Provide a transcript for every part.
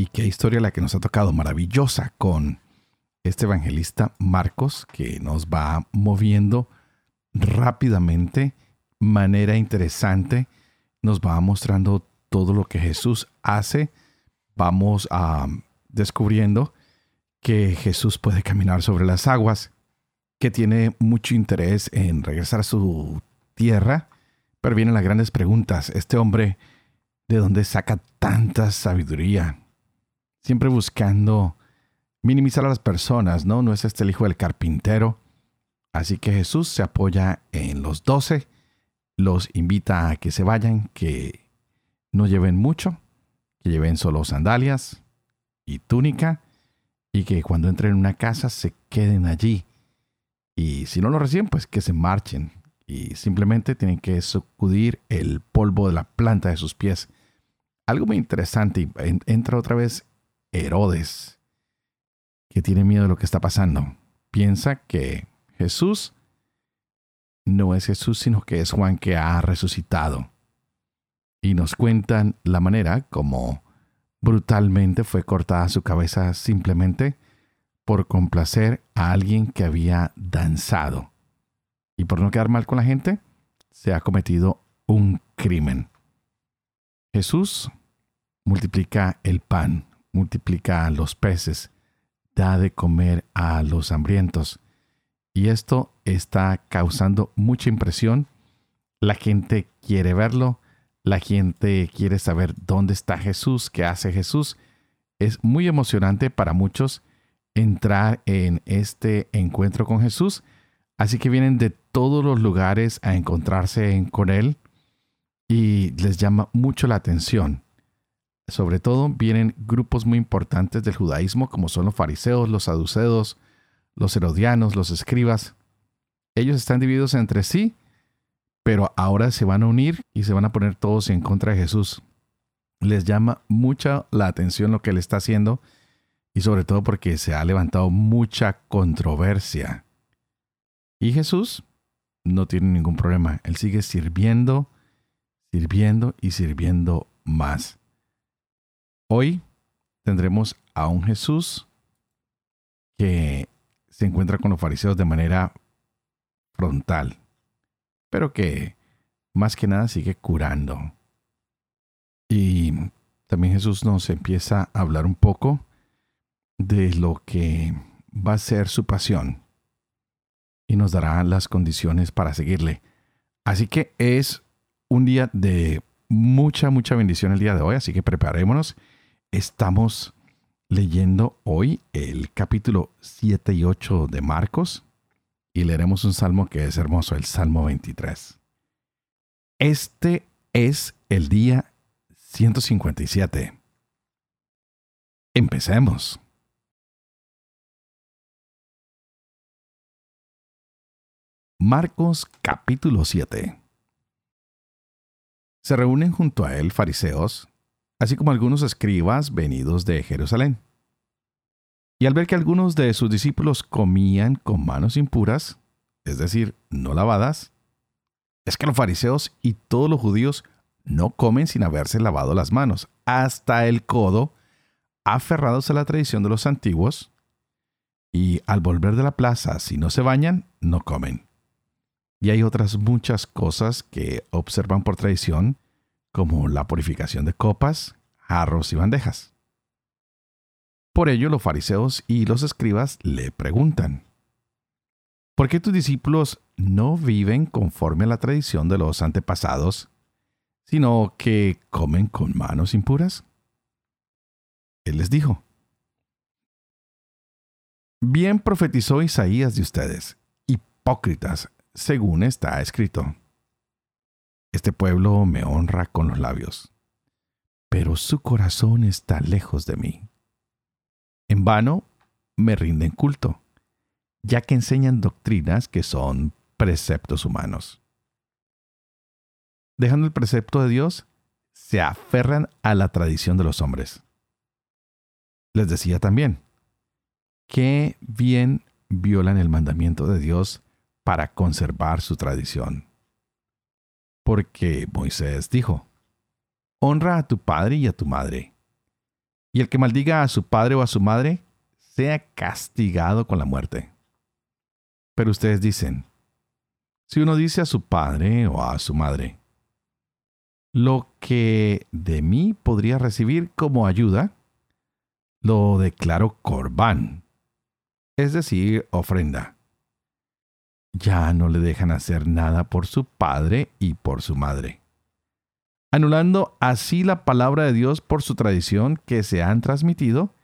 Y qué historia la que nos ha tocado maravillosa con este evangelista Marcos que nos va moviendo rápidamente, manera interesante, nos va mostrando todo lo que Jesús hace. Vamos a descubriendo que Jesús puede caminar sobre las aguas, que tiene mucho interés en regresar a su tierra, pero vienen las grandes preguntas. Este hombre, ¿de dónde saca tanta sabiduría? Siempre buscando minimizar a las personas, ¿no? No es este el hijo del carpintero. Así que Jesús se apoya en los doce, los invita a que se vayan, que no lleven mucho, que lleven solo sandalias y túnica, y que cuando entren en una casa se queden allí. Y si no lo reciben, pues que se marchen. Y simplemente tienen que sacudir el polvo de la planta de sus pies. Algo muy interesante, entra otra vez Herodes, que tiene miedo de lo que está pasando. Piensa que Jesús no es Jesús, sino que es Juan que ha resucitado. Y nos cuentan la manera como brutalmente fue cortada su cabeza simplemente por complacer a alguien que había danzado. Y por no quedar mal con la gente, se ha cometido un crimen. Jesús multiplica el pan multiplica los peces, da de comer a los hambrientos. Y esto está causando mucha impresión. La gente quiere verlo, la gente quiere saber dónde está Jesús, qué hace Jesús. Es muy emocionante para muchos entrar en este encuentro con Jesús. Así que vienen de todos los lugares a encontrarse con Él y les llama mucho la atención sobre todo vienen grupos muy importantes del judaísmo como son los fariseos, los saduceos, los herodianos, los escribas. Ellos están divididos entre sí, pero ahora se van a unir y se van a poner todos en contra de Jesús. Les llama mucha la atención lo que él está haciendo y sobre todo porque se ha levantado mucha controversia. Y Jesús no tiene ningún problema. Él sigue sirviendo, sirviendo y sirviendo más. Hoy tendremos a un Jesús que se encuentra con los fariseos de manera frontal, pero que más que nada sigue curando. Y también Jesús nos empieza a hablar un poco de lo que va a ser su pasión y nos dará las condiciones para seguirle. Así que es un día de mucha, mucha bendición el día de hoy, así que preparémonos Estamos leyendo hoy el capítulo 7 y 8 de Marcos y leeremos un salmo que es hermoso, el Salmo 23. Este es el día 157. Empecemos. Marcos capítulo 7. Se reúnen junto a él fariseos, así como algunos escribas venidos de Jerusalén. Y al ver que algunos de sus discípulos comían con manos impuras, es decir, no lavadas, es que los fariseos y todos los judíos no comen sin haberse lavado las manos, hasta el codo, aferrados a la tradición de los antiguos, y al volver de la plaza, si no se bañan, no comen. Y hay otras muchas cosas que observan por tradición, como la purificación de copas, jarros y bandejas. Por ello los fariseos y los escribas le preguntan, ¿por qué tus discípulos no viven conforme a la tradición de los antepasados, sino que comen con manos impuras? Él les dijo, Bien profetizó Isaías de ustedes, hipócritas, según está escrito. Este pueblo me honra con los labios, pero su corazón está lejos de mí. En vano me rinden culto, ya que enseñan doctrinas que son preceptos humanos. Dejando el precepto de Dios, se aferran a la tradición de los hombres. Les decía también, qué bien violan el mandamiento de Dios para conservar su tradición. Porque Moisés dijo, honra a tu padre y a tu madre, y el que maldiga a su padre o a su madre, sea castigado con la muerte. Pero ustedes dicen, si uno dice a su padre o a su madre, lo que de mí podría recibir como ayuda, lo declaro corbán, es decir, ofrenda. Ya no le dejan hacer nada por su padre y por su madre, anulando así la palabra de Dios por su tradición que se han transmitido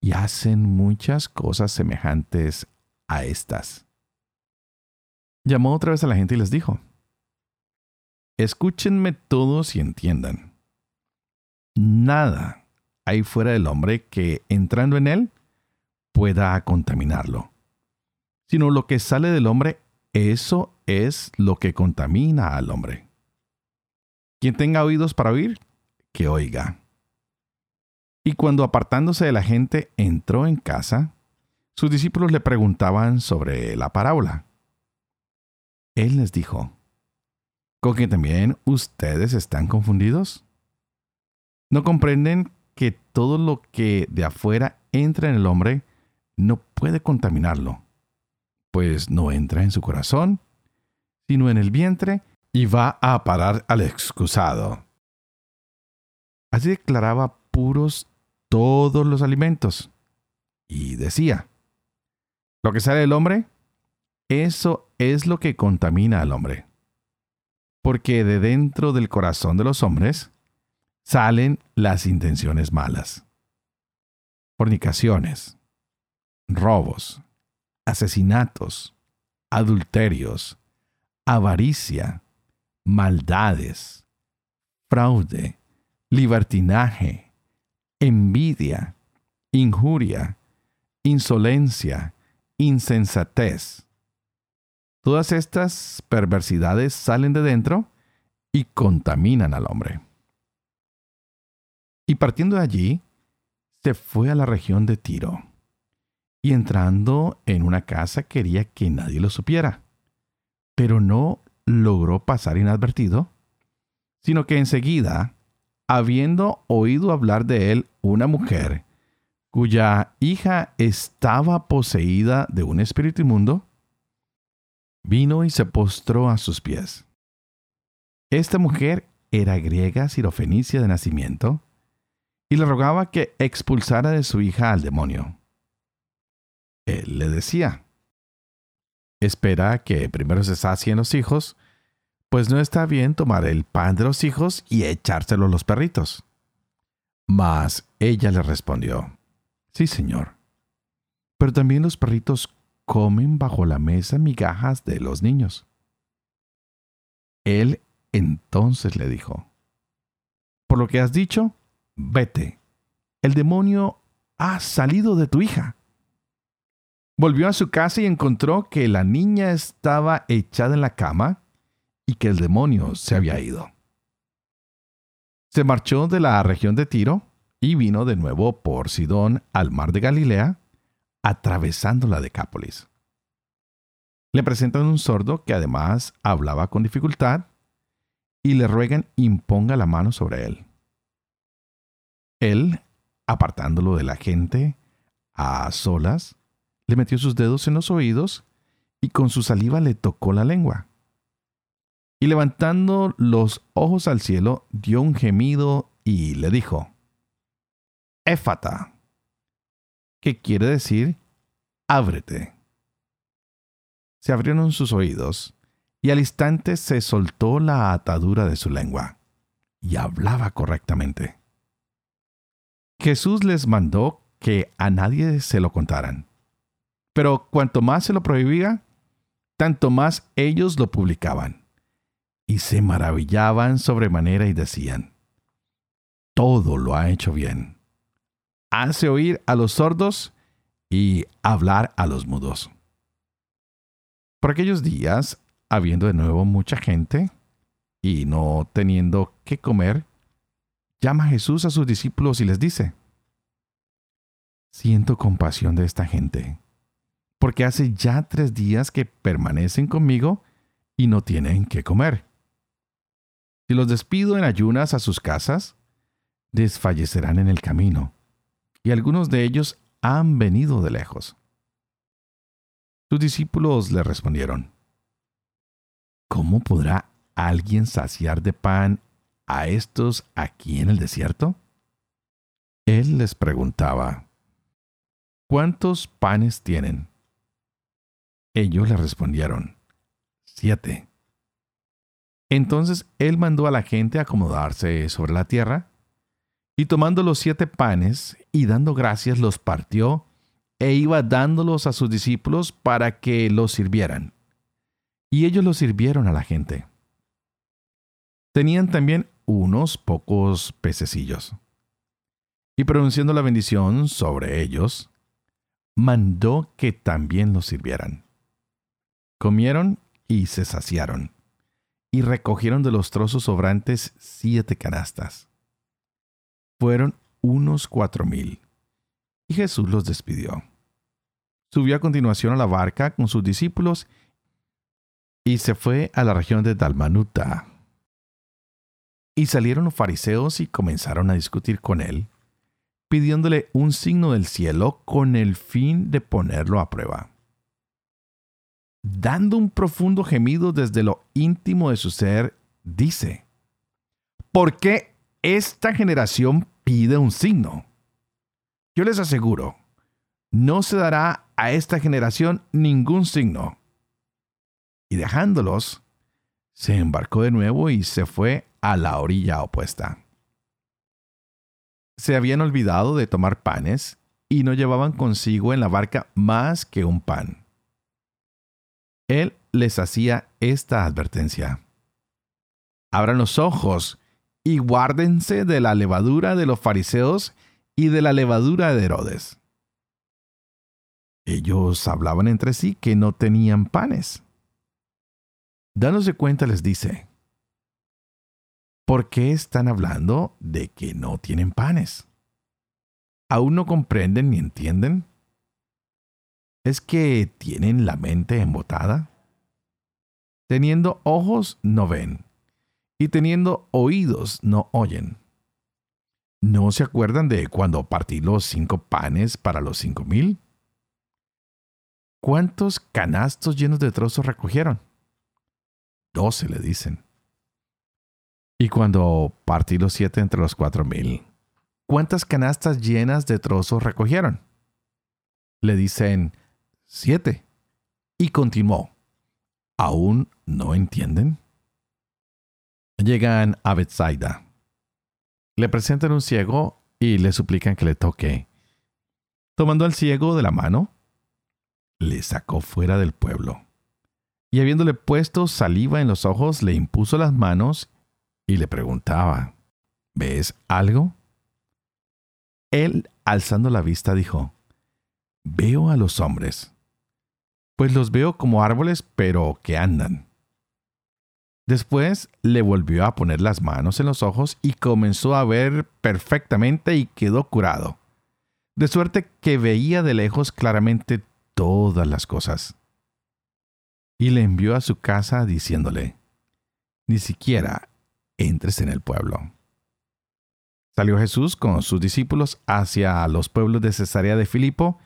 y hacen muchas cosas semejantes a estas. Llamó otra vez a la gente y les dijo, Escúchenme todos y entiendan. Nada hay fuera del hombre que, entrando en él, pueda contaminarlo. Sino lo que sale del hombre, eso es lo que contamina al hombre. Quien tenga oídos para oír, que oiga. Y cuando apartándose de la gente entró en casa, sus discípulos le preguntaban sobre la parábola. Él les dijo, ¿con que también ustedes están confundidos? ¿No comprenden que todo lo que de afuera entra en el hombre no puede contaminarlo? Pues no entra en su corazón, sino en el vientre y va a parar al excusado. Así declaraba puros todos los alimentos. Y decía, lo que sale del hombre, eso es lo que contamina al hombre porque de dentro del corazón de los hombres salen las intenciones malas. Fornicaciones, robos, asesinatos, adulterios, avaricia, maldades, fraude, libertinaje, envidia, injuria, insolencia, insensatez Todas estas perversidades salen de dentro y contaminan al hombre. Y partiendo de allí, se fue a la región de Tiro. Y entrando en una casa quería que nadie lo supiera. Pero no logró pasar inadvertido, sino que enseguida, habiendo oído hablar de él una mujer, cuya hija estaba poseída de un espíritu inmundo, vino y se postró a sus pies. Esta mujer era griega sirofenicia de nacimiento y le rogaba que expulsara de su hija al demonio. Él le decía, espera que primero se sacien los hijos, pues no está bien tomar el pan de los hijos y echárselo a los perritos. Mas ella le respondió, sí, señor, pero también los perritos comen bajo la mesa migajas de los niños. Él entonces le dijo, por lo que has dicho, vete, el demonio ha salido de tu hija. Volvió a su casa y encontró que la niña estaba echada en la cama y que el demonio se había ido. Se marchó de la región de Tiro y vino de nuevo por Sidón al mar de Galilea atravesando la Decápolis. Le presentan un sordo que además hablaba con dificultad y le ruegan imponga la mano sobre él. Él, apartándolo de la gente, a solas, le metió sus dedos en los oídos y con su saliva le tocó la lengua. Y levantando los ojos al cielo, dio un gemido y le dijo, Éfata, que quiere decir ábrete. Se abrieron sus oídos y al instante se soltó la atadura de su lengua y hablaba correctamente. Jesús les mandó que a nadie se lo contaran. Pero cuanto más se lo prohibía, tanto más ellos lo publicaban. Y se maravillaban sobremanera y decían, todo lo ha hecho bien hace oír a los sordos y hablar a los mudos. Por aquellos días, habiendo de nuevo mucha gente y no teniendo qué comer, llama Jesús a sus discípulos y les dice, Siento compasión de esta gente, porque hace ya tres días que permanecen conmigo y no tienen qué comer. Si los despido en ayunas a sus casas, desfallecerán en el camino, y algunos de ellos han venido de lejos. Sus discípulos le respondieron, ¿Cómo podrá alguien saciar de pan a estos aquí en el desierto? Él les preguntaba, ¿cuántos panes tienen? Ellos le respondieron, siete. Entonces él mandó a la gente acomodarse sobre la tierra, y tomando los siete panes y dando gracias los partió, e iba dándolos a sus discípulos para que los sirvieran. Y ellos los sirvieron a la gente. Tenían también unos pocos pececillos. Y pronunciando la bendición sobre ellos, mandó que también los sirvieran. Comieron y se saciaron, y recogieron de los trozos sobrantes siete canastas. Fueron unos cuatro mil. Y Jesús los despidió. Subió a continuación a la barca con sus discípulos y se fue a la región de Dalmanuta. Y salieron los fariseos y comenzaron a discutir con él, pidiéndole un signo del cielo con el fin de ponerlo a prueba. Dando un profundo gemido desde lo íntimo de su ser, dice, ¿por qué esta generación pide un signo? Yo les aseguro, no se dará a esta generación ningún signo. Y dejándolos, se embarcó de nuevo y se fue a la orilla opuesta. Se habían olvidado de tomar panes y no llevaban consigo en la barca más que un pan. Él les hacía esta advertencia. Abran los ojos y guárdense de la levadura de los fariseos y de la levadura de Herodes. Ellos hablaban entre sí que no tenían panes. Dándose cuenta les dice, ¿por qué están hablando de que no tienen panes? ¿Aún no comprenden ni entienden? ¿Es que tienen la mente embotada? Teniendo ojos no ven, y teniendo oídos no oyen. ¿No se acuerdan de cuando partí los cinco panes para los cinco mil? ¿Cuántos canastos llenos de trozos recogieron? Doce, le dicen. Y cuando partí los siete entre los cuatro mil, ¿cuántas canastas llenas de trozos recogieron? Le dicen, siete. Y continuó, ¿aún no entienden? Llegan a Bethsaida le presentan un ciego y le suplican que le toque. Tomando al ciego de la mano, le sacó fuera del pueblo. Y habiéndole puesto saliva en los ojos, le impuso las manos y le preguntaba, ¿ves algo? Él, alzando la vista, dijo, Veo a los hombres, pues los veo como árboles, pero que andan. Después le volvió a poner las manos en los ojos y comenzó a ver perfectamente y quedó curado. De suerte que veía de lejos claramente todas las cosas. Y le envió a su casa diciéndole, ni siquiera entres en el pueblo. Salió Jesús con sus discípulos hacia los pueblos de Cesarea de Filipo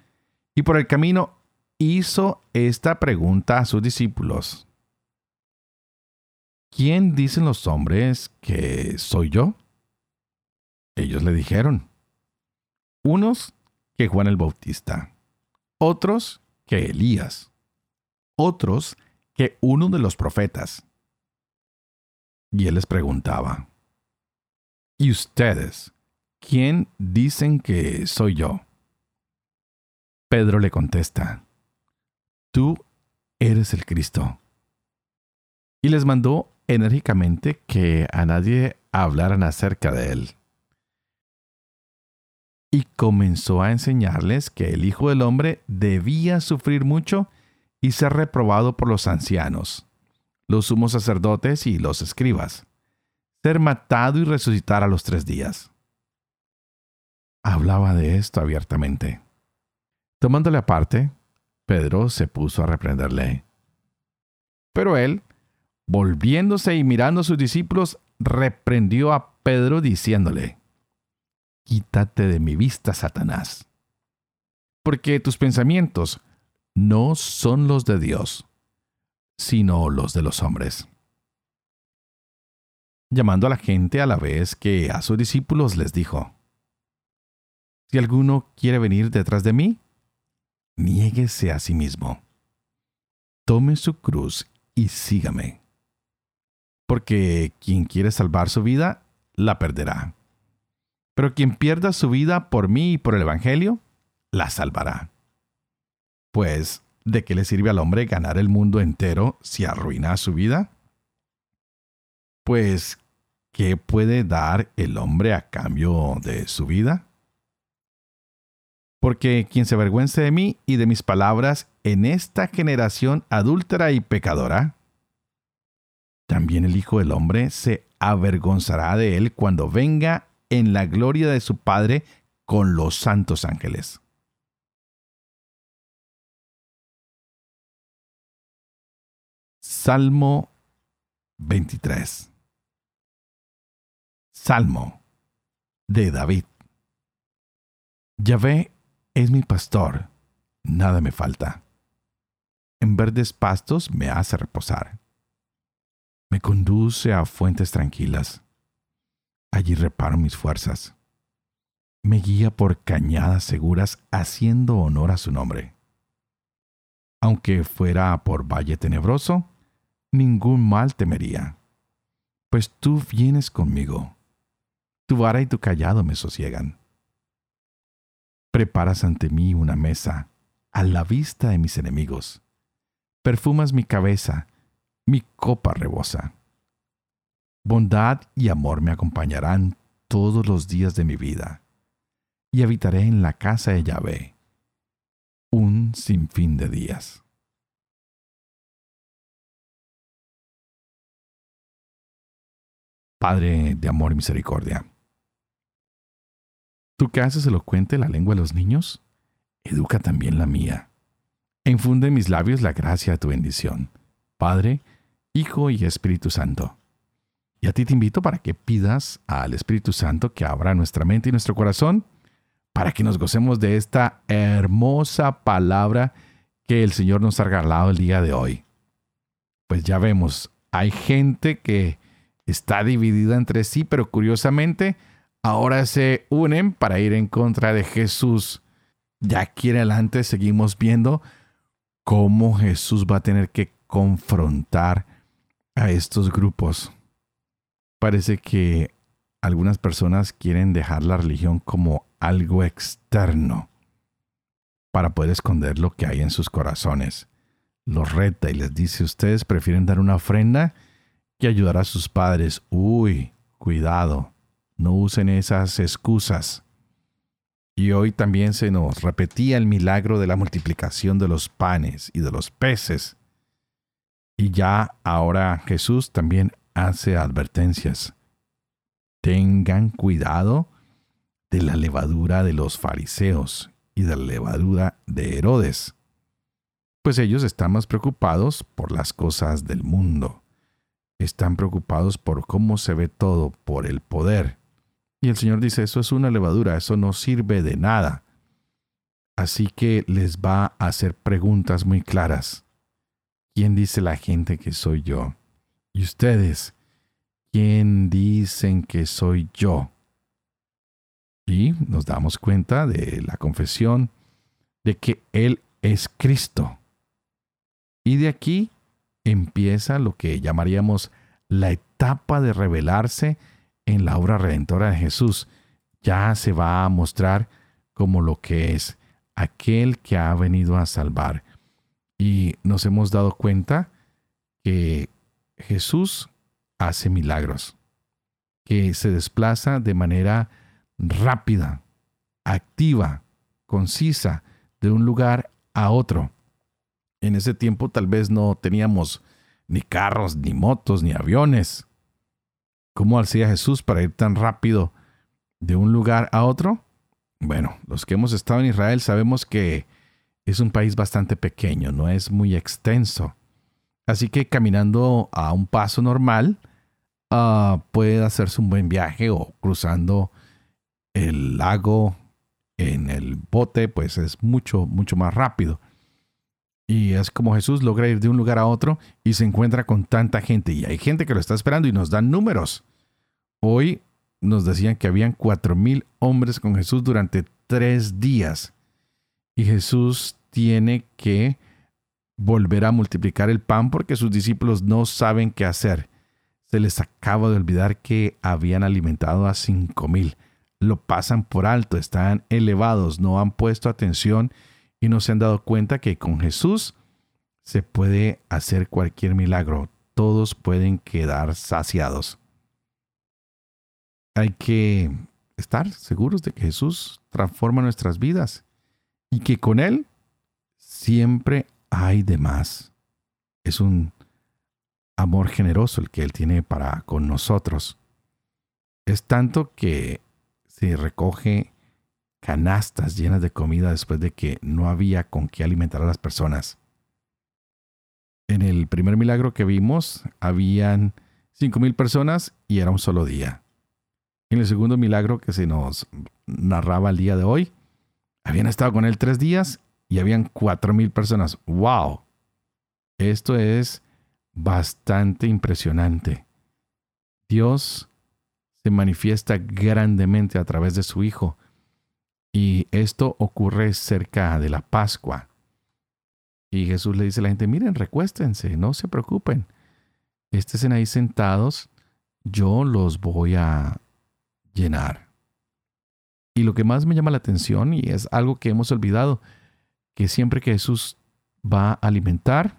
y por el camino hizo esta pregunta a sus discípulos. ¿quién dicen los hombres que soy yo? Ellos le dijeron, unos que Juan el Bautista, otros que Elías, otros que uno de los profetas. Y él les preguntaba, ¿y ustedes, quién dicen que soy yo? Pedro le contesta, tú eres el Cristo. Y les mandó enérgicamente que a nadie hablaran acerca de él. y comenzó a enseñarles que el Hijo del Hombre debía sufrir mucho y ser reprobado por los ancianos, los sumos sacerdotes y los escribas, ser matado y resucitar a los tres días. Hablaba de esto abiertamente. Tomándole aparte, Pedro se puso a reprenderle. Pero él, volviéndose y mirando a sus discípulos, reprendió a Pedro diciéndole, Quítate de mi vista, Satanás, porque tus pensamientos no son los de Dios, sino los de los hombres. Llamando a la gente a la vez que a sus discípulos les dijo, Si alguno quiere venir detrás de mí, niéguese a sí mismo. Tome su cruz y sígame. Porque quien quiere salvar su vida, la perderá. Pero quien pierda su vida por mí y por el Evangelio, la salvará. Pues, ¿de qué le sirve al hombre ganar el mundo entero si arruina su vida? Pues, ¿qué puede dar el hombre a cambio de su vida? Porque quien se avergüence de mí y de mis palabras en esta generación adúltera y pecadora, también el Hijo del Hombre se avergonzará de él cuando venga en la gloria de su Padre con los santos ángeles. Salmo 23 Salmo de David Yahvé es mi pastor, nada me falta. En verdes pastos me hace reposar. Me conduce a fuentes tranquilas. Allí reparo mis fuerzas. Me guía por cañadas seguras haciendo honor a su nombre. Aunque fuera por valle tenebroso, ningún mal temería, pues tú vienes conmigo. Tu vara y tu callado me sosiegan. Preparas ante mí una mesa a la vista de mis enemigos. Perfumas mi cabeza, mi copa rebosa. Bondad y amor me acompañarán todos los días de mi vida, y habitaré en la casa de Yahvé un sinfín de días. Padre de amor y misericordia Tú que haces elocuente la lengua de los niños, educa también la mía. E infunde en mis labios la gracia de tu bendición, Padre, Hijo y Espíritu Santo. Y a ti te invito para que pidas al Espíritu Santo que abra nuestra mente y nuestro corazón para que nos gocemos de esta hermosa palabra que el Señor nos ha regalado el día de hoy. Pues ya vemos, hay gente que está dividida entre sí, pero curiosamente ahora se unen para ir en contra de Jesús. Ya aquí en adelante seguimos viendo cómo Jesús va a tener que confrontar a estos grupos. Parece que algunas personas quieren dejar la religión como algo externo para poder esconder lo que hay en sus corazones. Los reta y les dice, ustedes prefieren dar una ofrenda que ayudar a sus padres. Uy, cuidado. No usen esas excusas. Y hoy también se nos repetía el milagro de la multiplicación de los panes y de los peces. Y ya ahora Jesús también hace advertencias. Tengan cuidado de la levadura de los fariseos y de la levadura de Herodes, pues ellos están más preocupados por las cosas del mundo. Están preocupados por cómo se ve todo, por el poder. Y el Señor dice, eso es una levadura, eso no sirve de nada. Así que les va a hacer preguntas muy claras. ¿Quién dice la gente que soy yo? ¿Y ustedes? ¿Quién dicen que soy yo? Y nos damos cuenta de la confesión de que Él es Cristo. Y de aquí empieza lo que llamaríamos la etapa de revelarse en la obra redentora de Jesús, ya se va a mostrar como lo que es aquel que ha venido a salvar. Y nos hemos dado cuenta que Jesús hace milagros, que se desplaza de manera rápida, activa, concisa, de un lugar a otro. En ese tiempo tal vez no teníamos ni carros, ni motos, ni aviones. ¿Cómo hacía Jesús para ir tan rápido de un lugar a otro? Bueno, los que hemos estado en Israel sabemos que es un país bastante pequeño, no es muy extenso. Así que caminando a un paso normal, uh, puede hacerse un buen viaje o cruzando el lago en el bote, pues es mucho, mucho más rápido. Y es como Jesús logra ir de un lugar a otro y se encuentra con tanta gente. Y hay gente que lo está esperando y nos dan números. Hoy nos decían que habían cuatro mil hombres con Jesús durante tres días. Y Jesús tiene que volver a multiplicar el pan porque sus discípulos no saben qué hacer. Se les acaba de olvidar que habían alimentado a cinco mil. Lo pasan por alto, están elevados, no han puesto atención y no se han dado cuenta que con Jesús se puede hacer cualquier milagro. Todos pueden quedar saciados. Hay que estar seguros de que Jesús transforma nuestras vidas y que con Él siempre hay de más. Es un amor generoso el que Él tiene para con nosotros. Es tanto que se recoge canastas llenas de comida después de que no había con qué alimentar a las personas. En el primer milagro que vimos, habían cinco mil personas y era un solo día. En el segundo milagro que se nos narraba el día de hoy, habían estado con él tres días y habían cuatro mil personas. ¡Wow! Esto es bastante impresionante. Dios se manifiesta grandemente a través de su Hijo. Y esto ocurre cerca de la Pascua. Y Jesús le dice a la gente, miren, recuéstense, no se preocupen. Estén ahí sentados, yo los voy a llenar. Y lo que más me llama la atención, y es algo que hemos olvidado, que siempre que Jesús va a alimentar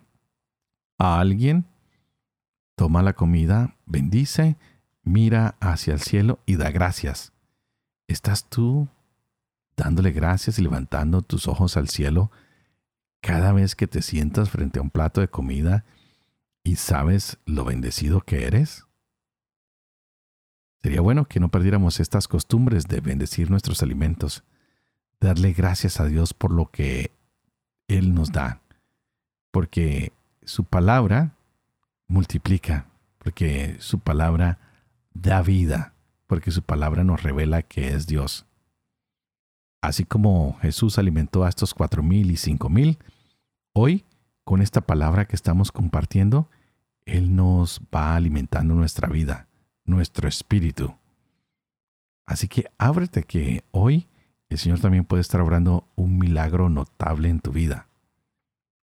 a alguien, toma la comida, bendice, mira hacia el cielo y da gracias. ¿Estás tú dándole gracias y levantando tus ojos al cielo cada vez que te sientas frente a un plato de comida y sabes lo bendecido que eres? Sería bueno que no perdiéramos estas costumbres de bendecir nuestros alimentos, darle gracias a Dios por lo que Él nos da, porque su palabra multiplica, porque su palabra da vida, porque su palabra nos revela que es Dios. Así como Jesús alimentó a estos cuatro mil y cinco mil, hoy, con esta palabra que estamos compartiendo, Él nos va alimentando nuestra vida, nuestro espíritu. Así que ábrete que hoy el Señor también puede estar obrando un milagro notable en tu vida.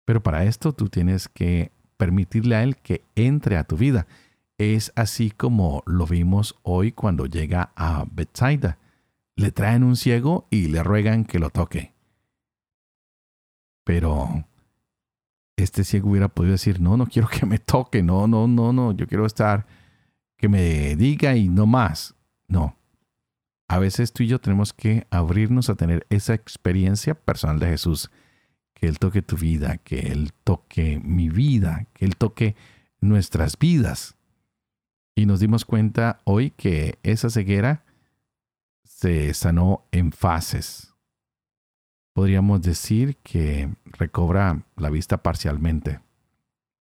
Pero para esto tú tienes que permitirle a Él que entre a tu vida. Es así como lo vimos hoy cuando llega a Bethsaida. Le traen un ciego y le ruegan que lo toque. Pero este ciego hubiera podido decir, no, no quiero que me toque, no, no, no, no, yo quiero estar, que me diga y no más. No. A veces tú y yo tenemos que abrirnos a tener esa experiencia personal de Jesús. Que Él toque tu vida, que Él toque mi vida, que Él toque nuestras vidas. Y nos dimos cuenta hoy que esa ceguera se sanó en fases. Podríamos decir que recobra la vista parcialmente.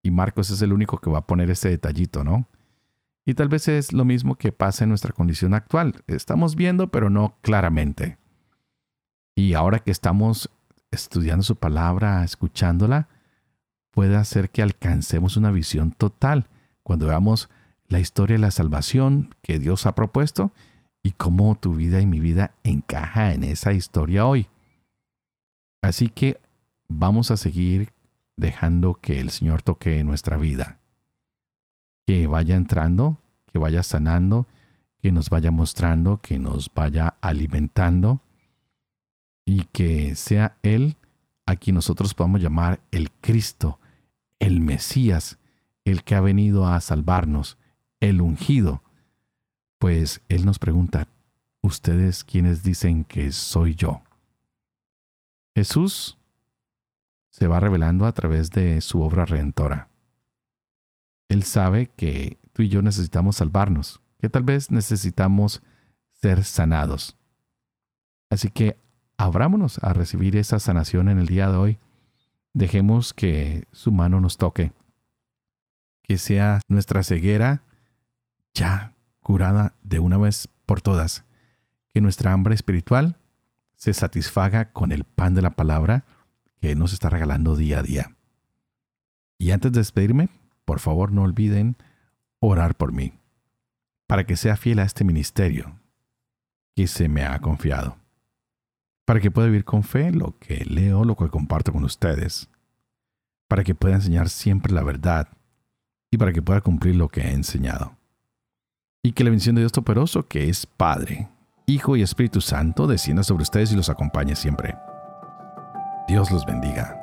Y Marcos es el único que va a poner ese detallito, ¿no? Y tal vez es lo mismo que pasa en nuestra condición actual. Estamos viendo, pero no claramente. Y ahora que estamos estudiando su palabra, escuchándola, puede hacer que alcancemos una visión total cuando veamos la historia de la salvación que Dios ha propuesto y cómo tu vida y mi vida encaja en esa historia hoy. Así que vamos a seguir dejando que el Señor toque nuestra vida, que vaya entrando, que vaya sanando, que nos vaya mostrando, que nos vaya alimentando y que sea Él a quien nosotros podamos llamar el Cristo, el Mesías, el que ha venido a salvarnos, el ungido, pues Él nos pregunta, ustedes quienes dicen que soy yo? Jesús se va revelando a través de su obra redentora. Él sabe que tú y yo necesitamos salvarnos, que tal vez necesitamos ser sanados. Así que abrámonos a recibir esa sanación en el día de hoy. Dejemos que su mano nos toque. Que sea nuestra ceguera ya curada de una vez por todas. Que nuestra hambre espiritual se satisfaga con el pan de la palabra que nos está regalando día a día. Y antes de despedirme, por favor no olviden orar por mí, para que sea fiel a este ministerio que se me ha confiado, para que pueda vivir con fe lo que leo, lo que comparto con ustedes, para que pueda enseñar siempre la verdad y para que pueda cumplir lo que he enseñado. Y que la bendición de Dios Todopoderoso, que es Padre, Hijo y Espíritu Santo, descienda sobre ustedes y los acompañe siempre. Dios los bendiga.